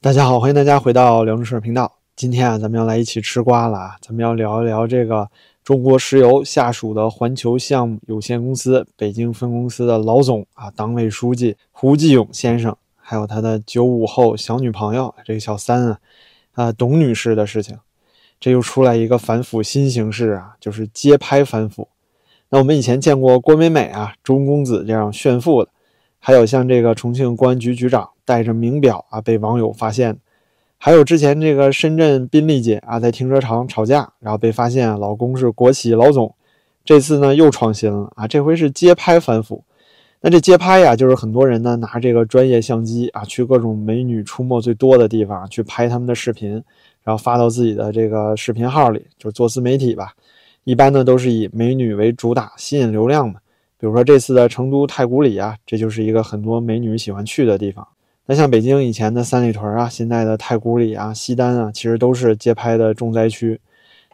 大家好，欢迎大家回到辽宁视频道。今天啊，咱们要来一起吃瓜了啊！咱们要聊一聊这个中国石油下属的环球项目有限公司北京分公司的老总啊，党委书记胡继勇先生，还有他的九五后小女朋友这个小三啊，啊，董女士的事情。这又出来一个反腐新形式啊，就是街拍反腐。那我们以前见过郭美美啊、钟公子这样炫富的，还有像这个重庆公安局局长。带着名表啊，被网友发现；还有之前这个深圳宾利姐啊，在停车场吵架，然后被发现老公是国企老总。这次呢又创新了啊，这回是街拍反腐。那这街拍呀，就是很多人呢拿这个专业相机啊，去各种美女出没最多的地方去拍他们的视频，然后发到自己的这个视频号里，就做自媒体吧。一般呢都是以美女为主打，吸引流量的。比如说这次的成都太古里啊，这就是一个很多美女喜欢去的地方。那像北京以前的三里屯啊，现在的太古里啊、西单啊，其实都是街拍的重灾区。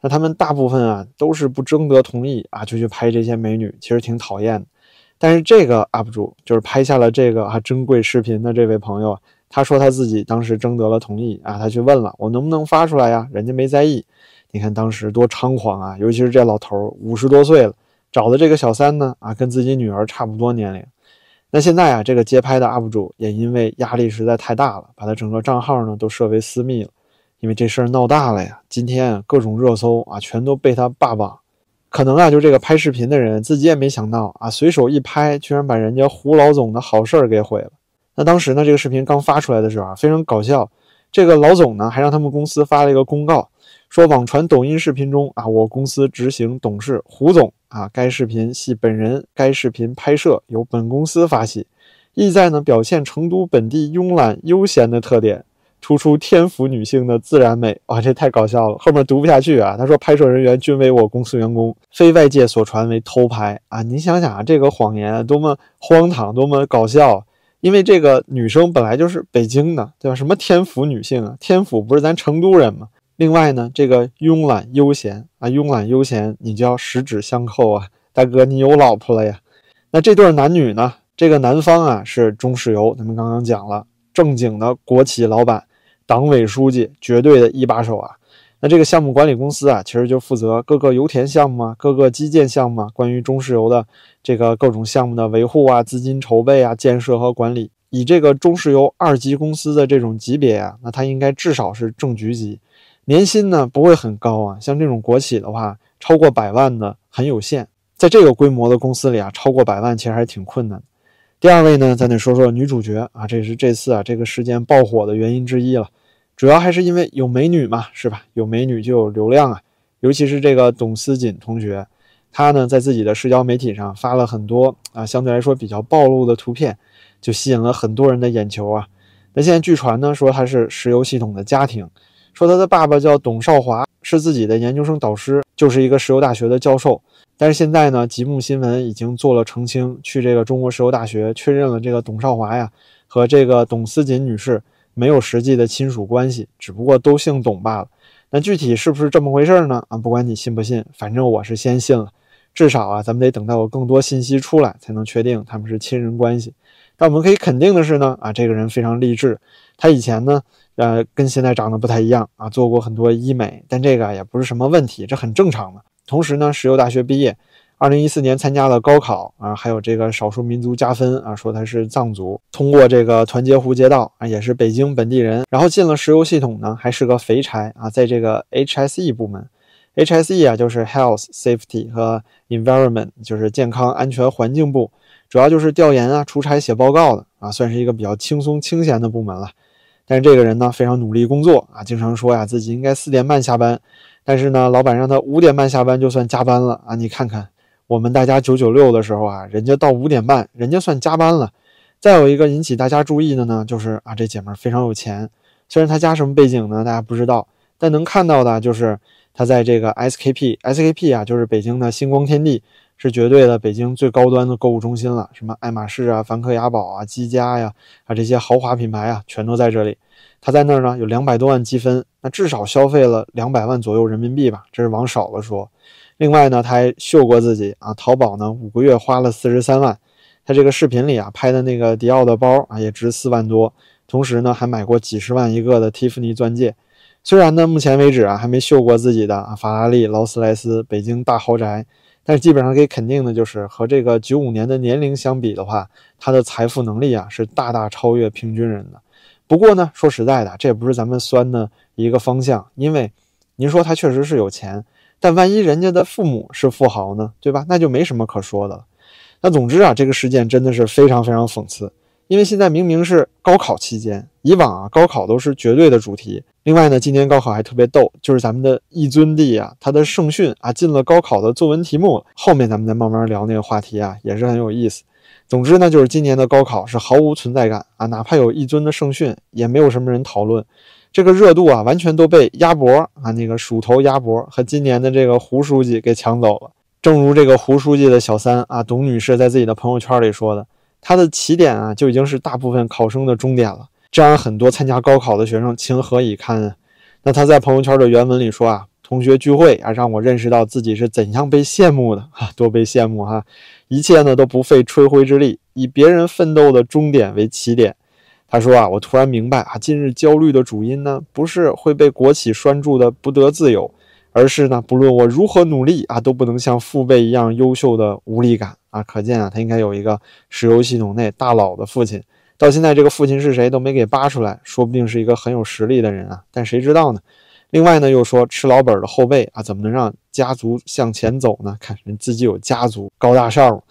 那他们大部分啊都是不征得同意啊就去拍这些美女，其实挺讨厌的。但是这个 UP 主就是拍下了这个啊珍贵视频的这位朋友，他说他自己当时征得了同意啊，他去问了我能不能发出来呀，人家没在意。你看当时多猖狂啊！尤其是这老头五十多岁了，找的这个小三呢啊，跟自己女儿差不多年龄。那现在啊，这个街拍的 UP 主也因为压力实在太大了，把他整个账号呢都设为私密了，因为这事儿闹大了呀。今天啊各种热搜啊，全都被他霸榜。可能啊，就这个拍视频的人自己也没想到啊，随手一拍，居然把人家胡老总的好事儿给毁了。那当时呢，这个视频刚发出来的时候啊，非常搞笑。这个老总呢，还让他们公司发了一个公告。说网传抖音视频中啊，我公司执行董事胡总啊，该视频系本人，该视频拍摄由本公司发起，意在呢表现成都本地慵懒悠闲的特点，突出天府女性的自然美。哇，这太搞笑了，后面读不下去啊。他说拍摄人员均为我公司员工，非外界所传为偷拍啊。你想想啊，这个谎言多么荒唐，多么搞笑。因为这个女生本来就是北京的，对吧？什么天府女性啊？天府不是咱成都人吗？另外呢，这个慵懒悠闲啊，慵懒悠闲，你就要十指相扣啊，大哥，你有老婆了呀？那这对男女呢？这个男方啊是中石油，咱们刚刚讲了，正经的国企老板，党委书记，绝对的一把手啊。那这个项目管理公司啊，其实就负责各个油田项目啊，各个基建项目啊，关于中石油的这个各种项目的维护啊、资金筹备啊、建设和管理。以这个中石油二级公司的这种级别啊，那它应该至少是正局级。年薪呢不会很高啊，像这种国企的话，超过百万的很有限。在这个规模的公司里啊，超过百万其实还是挺困难。第二位呢，咱得说说女主角啊，这是这次啊这个事件爆火的原因之一了。主要还是因为有美女嘛，是吧？有美女就有流量啊。尤其是这个董思锦同学，她呢在自己的社交媒体上发了很多啊相对来说比较暴露的图片，就吸引了很多人的眼球啊。那现在据传呢说她是石油系统的家庭。说他的爸爸叫董少华，是自己的研究生导师，就是一个石油大学的教授。但是现在呢，吉木新闻已经做了澄清，去这个中国石油大学确认了这个董少华呀和这个董思锦女士没有实际的亲属关系，只不过都姓董罢了。那具体是不是这么回事呢？啊，不管你信不信，反正我是先信了。至少啊，咱们得等到有更多信息出来，才能确定他们是亲人关系。但我们可以肯定的是呢，啊，这个人非常励志。他以前呢。呃，跟现在长得不太一样啊，做过很多医美，但这个也不是什么问题，这很正常的。同时呢，石油大学毕业，二零一四年参加了高考啊，还有这个少数民族加分啊，说他是藏族，通过这个团结湖街道啊，也是北京本地人，然后进了石油系统呢，还是个肥差啊，在这个 HSE 部门，HSE 啊就是 Health Safety 和 Environment，就是健康安全环境部，主要就是调研啊、出差写报告的啊，算是一个比较轻松清闲的部门了。但是这个人呢，非常努力工作啊，经常说呀自己应该四点半下班，但是呢，老板让他五点半下班就算加班了啊！你看看我们大家九九六的时候啊，人家到五点半，人家算加班了。再有一个引起大家注意的呢，就是啊，这姐们非常有钱，虽然她家什么背景呢，大家不知道，但能看到的就是她在这个 SKP，SKP 啊，就是北京的星光天地。是绝对的北京最高端的购物中心了，什么爱马仕啊、梵克雅宝啊、积家呀啊这些豪华品牌啊，全都在这里。他在那儿呢，有两百多万积分，那至少消费了两百万左右人民币吧，这是往少了说。另外呢，他还秀过自己啊，淘宝呢五个月花了四十三万。他这个视频里啊拍的那个迪奥的包啊，也值四万多，同时呢还买过几十万一个的蒂芙尼钻戒。虽然呢目前为止啊还没秀过自己的啊法拉利、劳斯莱斯、北京大豪宅，但是基本上可以肯定的就是和这个九五年的年龄相比的话，他的财富能力啊是大大超越平均人的。不过呢说实在的，这也不是咱们酸的一个方向，因为您说他确实是有钱。但万一人家的父母是富豪呢，对吧？那就没什么可说的了。那总之啊，这个事件真的是非常非常讽刺，因为现在明明是高考期间，以往啊高考都是绝对的主题。另外呢，今年高考还特别逗，就是咱们的一尊帝啊，他的圣训啊进了高考的作文题目。后面咱们再慢慢聊那个话题啊，也是很有意思。总之呢，就是今年的高考是毫无存在感啊，哪怕有一尊的圣训，也没有什么人讨论。这个热度啊，完全都被鸭脖啊，那个鼠头鸭脖和今年的这个胡书记给抢走了。正如这个胡书记的小三啊，董女士在自己的朋友圈里说的，他的起点啊，就已经是大部分考生的终点了，这让很多参加高考的学生情何以堪啊？那他在朋友圈的原文里说啊，同学聚会啊，让我认识到自己是怎样被羡慕的啊，多被羡慕哈！一切呢都不费吹灰之力，以别人奋斗的终点为起点。他说啊，我突然明白啊，近日焦虑的主因呢，不是会被国企拴住的不得自由，而是呢，不论我如何努力啊，都不能像父辈一样优秀的无力感啊。可见啊，他应该有一个石油系统内大佬的父亲，到现在这个父亲是谁都没给扒出来，说不定是一个很有实力的人啊，但谁知道呢？另外呢，又说吃老本的后辈啊，怎么能让家族向前走呢？看人自己有家族高大上。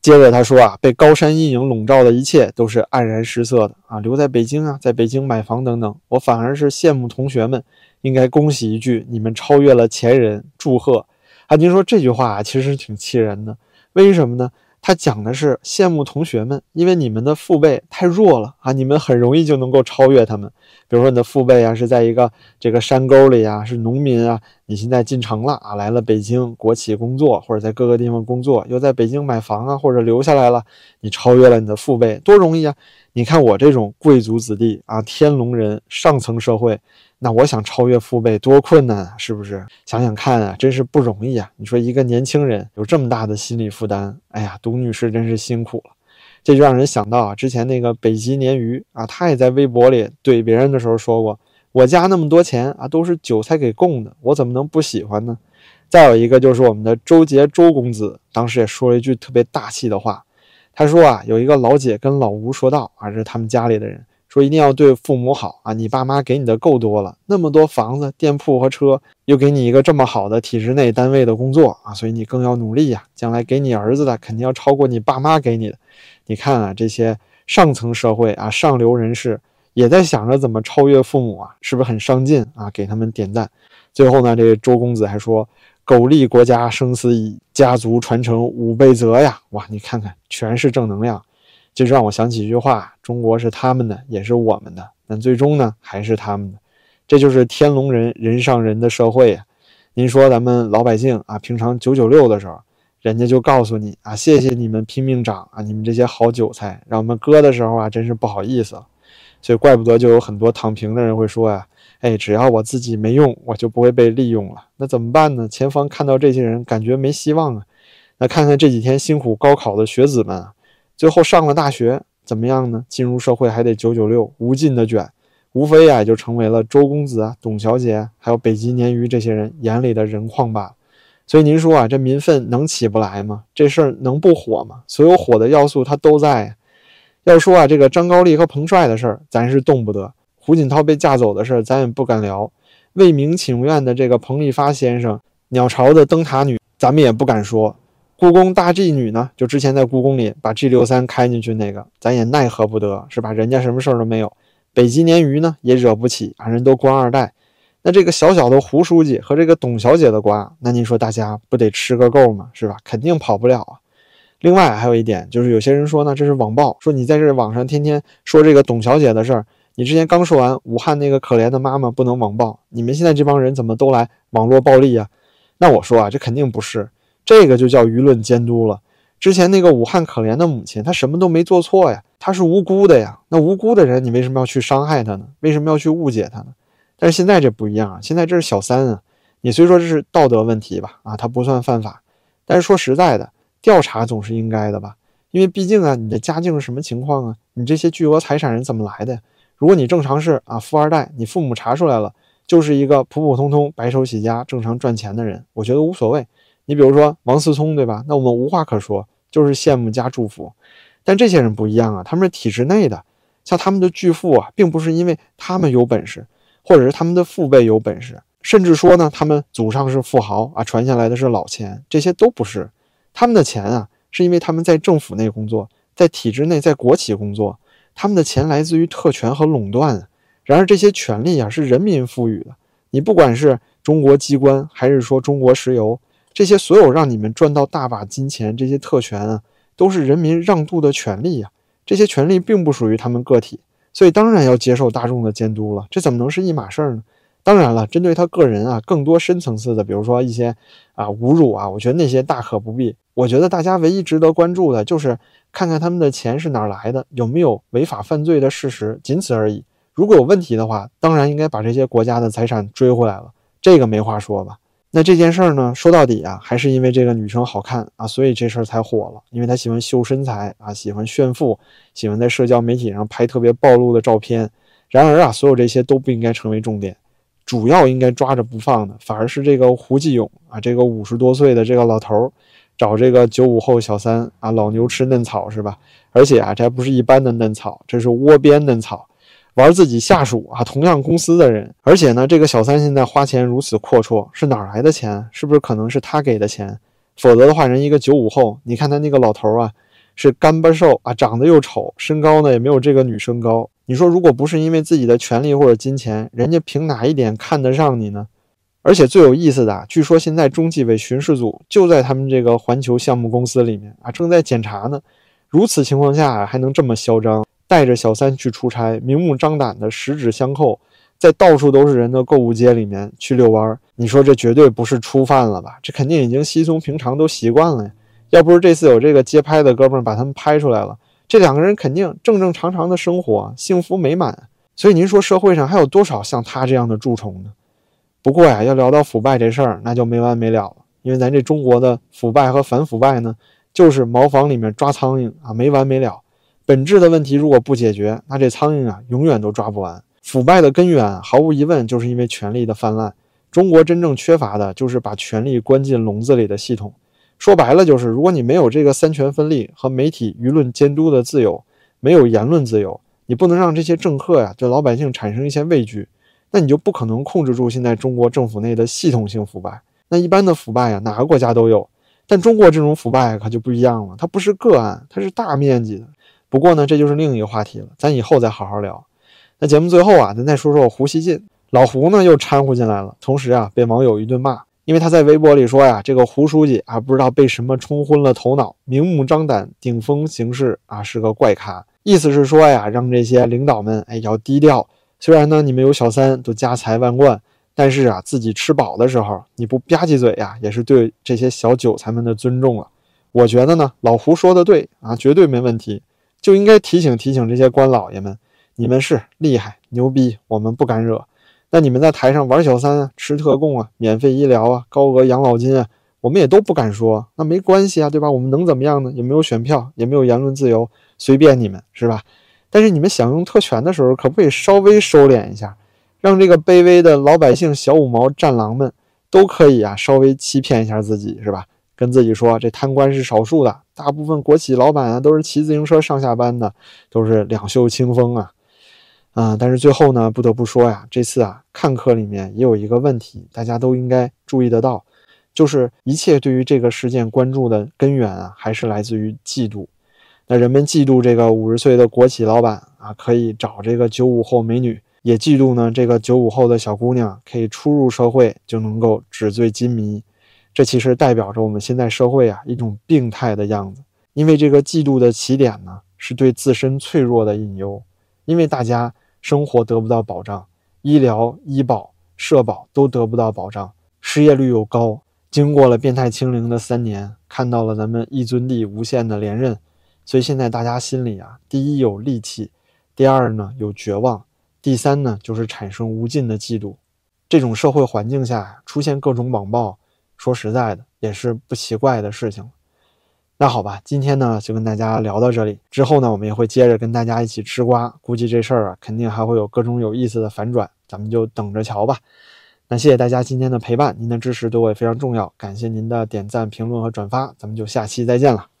接着他说啊，被高山阴影笼罩的一切都是黯然失色的啊！留在北京啊，在北京买房等等，我反而是羡慕同学们，应该恭喜一句，你们超越了前人，祝贺！啊，您说这句话啊，其实挺气人的，为什么呢？他讲的是羡慕同学们，因为你们的父辈太弱了啊，你们很容易就能够超越他们。比如说你的父辈啊是在一个这个山沟里啊，是农民啊，你现在进城了啊，来了北京国企工作，或者在各个地方工作，又在北京买房啊，或者留下来了，你超越了你的父辈，多容易啊！你看我这种贵族子弟啊，天龙人，上层社会。那我想超越父辈多困难啊，是不是？想想看啊，真是不容易啊！你说一个年轻人有这么大的心理负担，哎呀，董女士真是辛苦了。这就让人想到啊，之前那个北极鲶鱼啊，他也在微博里怼别人的时候说过：“我家那么多钱啊，都是韭菜给供的，我怎么能不喜欢呢？”再有一个就是我们的周杰周公子，当时也说了一句特别大气的话，他说啊，有一个老姐跟老吴说道啊，这是他们家里的人。说一定要对父母好啊！你爸妈给你的够多了，那么多房子、店铺和车，又给你一个这么好的体制内单位的工作啊，所以你更要努力呀！将来给你儿子的肯定要超过你爸妈给你的。你看啊，这些上层社会啊、上流人士也在想着怎么超越父母啊，是不是很上进啊？给他们点赞。最后呢，这个周公子还说：“苟利国家生死以，家族传承五辈泽呀！”哇，你看看，全是正能量。就让我想起一句话：中国是他们的，也是我们的，但最终呢，还是他们的。这就是天龙人人上人的社会呀。您说咱们老百姓啊，平常九九六的时候，人家就告诉你啊，谢谢你们拼命长啊，你们这些好韭菜，让我们割的时候啊，真是不好意思。所以怪不得就有很多躺平的人会说呀，哎，只要我自己没用，我就不会被利用了。那怎么办呢？前方看到这些人，感觉没希望啊。那看看这几天辛苦高考的学子们。最后上了大学怎么样呢？进入社会还得九九六，无尽的卷，无非呀就成为了周公子啊、董小姐，还有北极鲶鱼这些人眼里的人矿罢了。所以您说啊，这民愤能起不来吗？这事儿能不火吗？所有火的要素它都在。要说啊，这个张高丽和彭帅的事儿，咱是动不得；胡锦涛被架走的事儿，咱也不敢聊；为民请愿的这个彭丽发先生，鸟巢的灯塔女，咱们也不敢说。故宫大 G 女呢？就之前在故宫里把 G 六三开进去那个，咱也奈何不得，是吧？人家什么事儿都没有。北极鲶鱼呢，也惹不起，啊，人都官二代。那这个小小的胡书记和这个董小姐的瓜，那您说大家不得吃个够吗？是吧？肯定跑不了啊。另外还有一点，就是有些人说呢，这是网暴，说你在这网上天天说这个董小姐的事儿，你之前刚说完武汉那个可怜的妈妈不能网暴，你们现在这帮人怎么都来网络暴力呀？那我说啊，这肯定不是。这个就叫舆论监督了。之前那个武汉可怜的母亲，她什么都没做错呀，她是无辜的呀。那无辜的人，你为什么要去伤害她呢？为什么要去误解她呢？但是现在这不一样啊，现在这是小三啊。你虽说这是道德问题吧，啊，他不算犯法，但是说实在的，调查总是应该的吧？因为毕竟啊，你的家境是什么情况啊？你这些巨额财产人怎么来的？如果你正常是啊富二代，你父母查出来了，就是一个普普通通白手起家、正常赚钱的人，我觉得无所谓。你比如说王思聪，对吧？那我们无话可说，就是羡慕加祝福。但这些人不一样啊，他们是体制内的，像他们的巨富啊，并不是因为他们有本事，或者是他们的父辈有本事，甚至说呢，他们祖上是富豪啊，传下来的是老钱，这些都不是。他们的钱啊，是因为他们在政府内工作，在体制内，在国企工作，他们的钱来自于特权和垄断。然而这些权利啊，是人民赋予的。你不管是中国机关，还是说中国石油。这些所有让你们赚到大把金钱，这些特权啊，都是人民让渡的权利呀。这些权利并不属于他们个体，所以当然要接受大众的监督了。这怎么能是一码事儿呢？当然了，针对他个人啊，更多深层次的，比如说一些啊侮辱啊，我觉得那些大可不必。我觉得大家唯一值得关注的就是看看他们的钱是哪来的，有没有违法犯罪的事实，仅此而已。如果有问题的话，当然应该把这些国家的财产追回来了，这个没话说吧。那这件事儿呢，说到底啊，还是因为这个女生好看啊，所以这事儿才火了。因为她喜欢秀身材啊，喜欢炫富，喜欢在社交媒体上拍特别暴露的照片。然而啊，所有这些都不应该成为重点，主要应该抓着不放的，反而是这个胡继勇啊，这个五十多岁的这个老头儿，找这个九五后小三啊，老牛吃嫩草是吧？而且啊，这还不是一般的嫩草，这是窝边嫩草。玩自己下属啊，同样公司的人，而且呢，这个小三现在花钱如此阔绰，是哪来的钱？是不是可能是他给的钱？否则的话，人一个九五后，你看他那个老头啊，是干巴瘦啊，长得又丑，身高呢也没有这个女生高。你说，如果不是因为自己的权利或者金钱，人家凭哪一点看得上你呢？而且最有意思的，据说现在中纪委巡视组就在他们这个环球项目公司里面啊，正在检查呢。如此情况下还能这么嚣张？带着小三去出差，明目张胆的十指相扣，在到处都是人的购物街里面去遛弯儿。你说这绝对不是初犯了吧？这肯定已经稀松平常，都习惯了呀。要不是这次有这个街拍的哥们儿把他们拍出来了，这两个人肯定正正常常的生活，幸福美满。所以您说社会上还有多少像他这样的蛀虫呢？不过呀，要聊到腐败这事儿，那就没完没了了。因为咱这中国的腐败和反腐败呢，就是茅房里面抓苍蝇啊，没完没了。本质的问题如果不解决，那这苍蝇啊永远都抓不完。腐败的根源毫无疑问就是因为权力的泛滥。中国真正缺乏的就是把权力关进笼子里的系统。说白了就是，如果你没有这个三权分立和媒体舆论监督的自由，没有言论自由，你不能让这些政客呀对老百姓产生一些畏惧，那你就不可能控制住现在中国政府内的系统性腐败。那一般的腐败呀，哪个国家都有，但中国这种腐败可就不一样了，它不是个案，它是大面积的。不过呢，这就是另一个话题了，咱以后再好好聊。那节目最后啊，咱再说说胡锡进，老胡呢又掺和进来了，同时啊被网友一顿骂，因为他在微博里说呀，这个胡书记啊不知道被什么冲昏了头脑，明目张胆顶风行事啊是个怪咖，意思是说呀，让这些领导们哎要低调。虽然呢你们有小三都家财万贯，但是啊自己吃饱的时候你不吧唧嘴呀，也是对这些小韭菜们的尊重了。我觉得呢老胡说的对啊，绝对没问题。就应该提醒提醒这些官老爷们，你们是厉害牛逼，我们不敢惹。那你们在台上玩小三啊，吃特供啊，免费医疗啊，高额养老金啊，我们也都不敢说。那没关系啊，对吧？我们能怎么样呢？也没有选票，也没有言论自由，随便你们是吧？但是你们享用特权的时候，可不可以稍微收敛一下，让这个卑微的老百姓小五毛战狼们都可以啊，稍微欺骗一下自己是吧？跟自己说，这贪官是少数的，大部分国企老板啊都是骑自行车上下班的，都是两袖清风啊，啊！但是最后呢，不得不说呀，这次啊，看客里面也有一个问题，大家都应该注意得到，就是一切对于这个事件关注的根源啊，还是来自于嫉妒。那人们嫉妒这个五十岁的国企老板啊，可以找这个九五后美女，也嫉妒呢这个九五后的小姑娘可以初入社会就能够纸醉金迷。这其实代表着我们现在社会啊一种病态的样子，因为这个嫉妒的起点呢是对自身脆弱的隐忧，因为大家生活得不到保障，医疗、医保、社保都得不到保障，失业率又高。经过了变态清零的三年，看到了咱们一尊帝无限的连任，所以现在大家心里啊，第一有戾气，第二呢有绝望，第三呢就是产生无尽的嫉妒。这种社会环境下出现各种网暴。说实在的，也是不奇怪的事情。那好吧，今天呢就跟大家聊到这里，之后呢我们也会接着跟大家一起吃瓜，估计这事儿啊肯定还会有各种有意思的反转，咱们就等着瞧吧。那谢谢大家今天的陪伴，您的支持对我也非常重要，感谢您的点赞、评论和转发，咱们就下期再见了。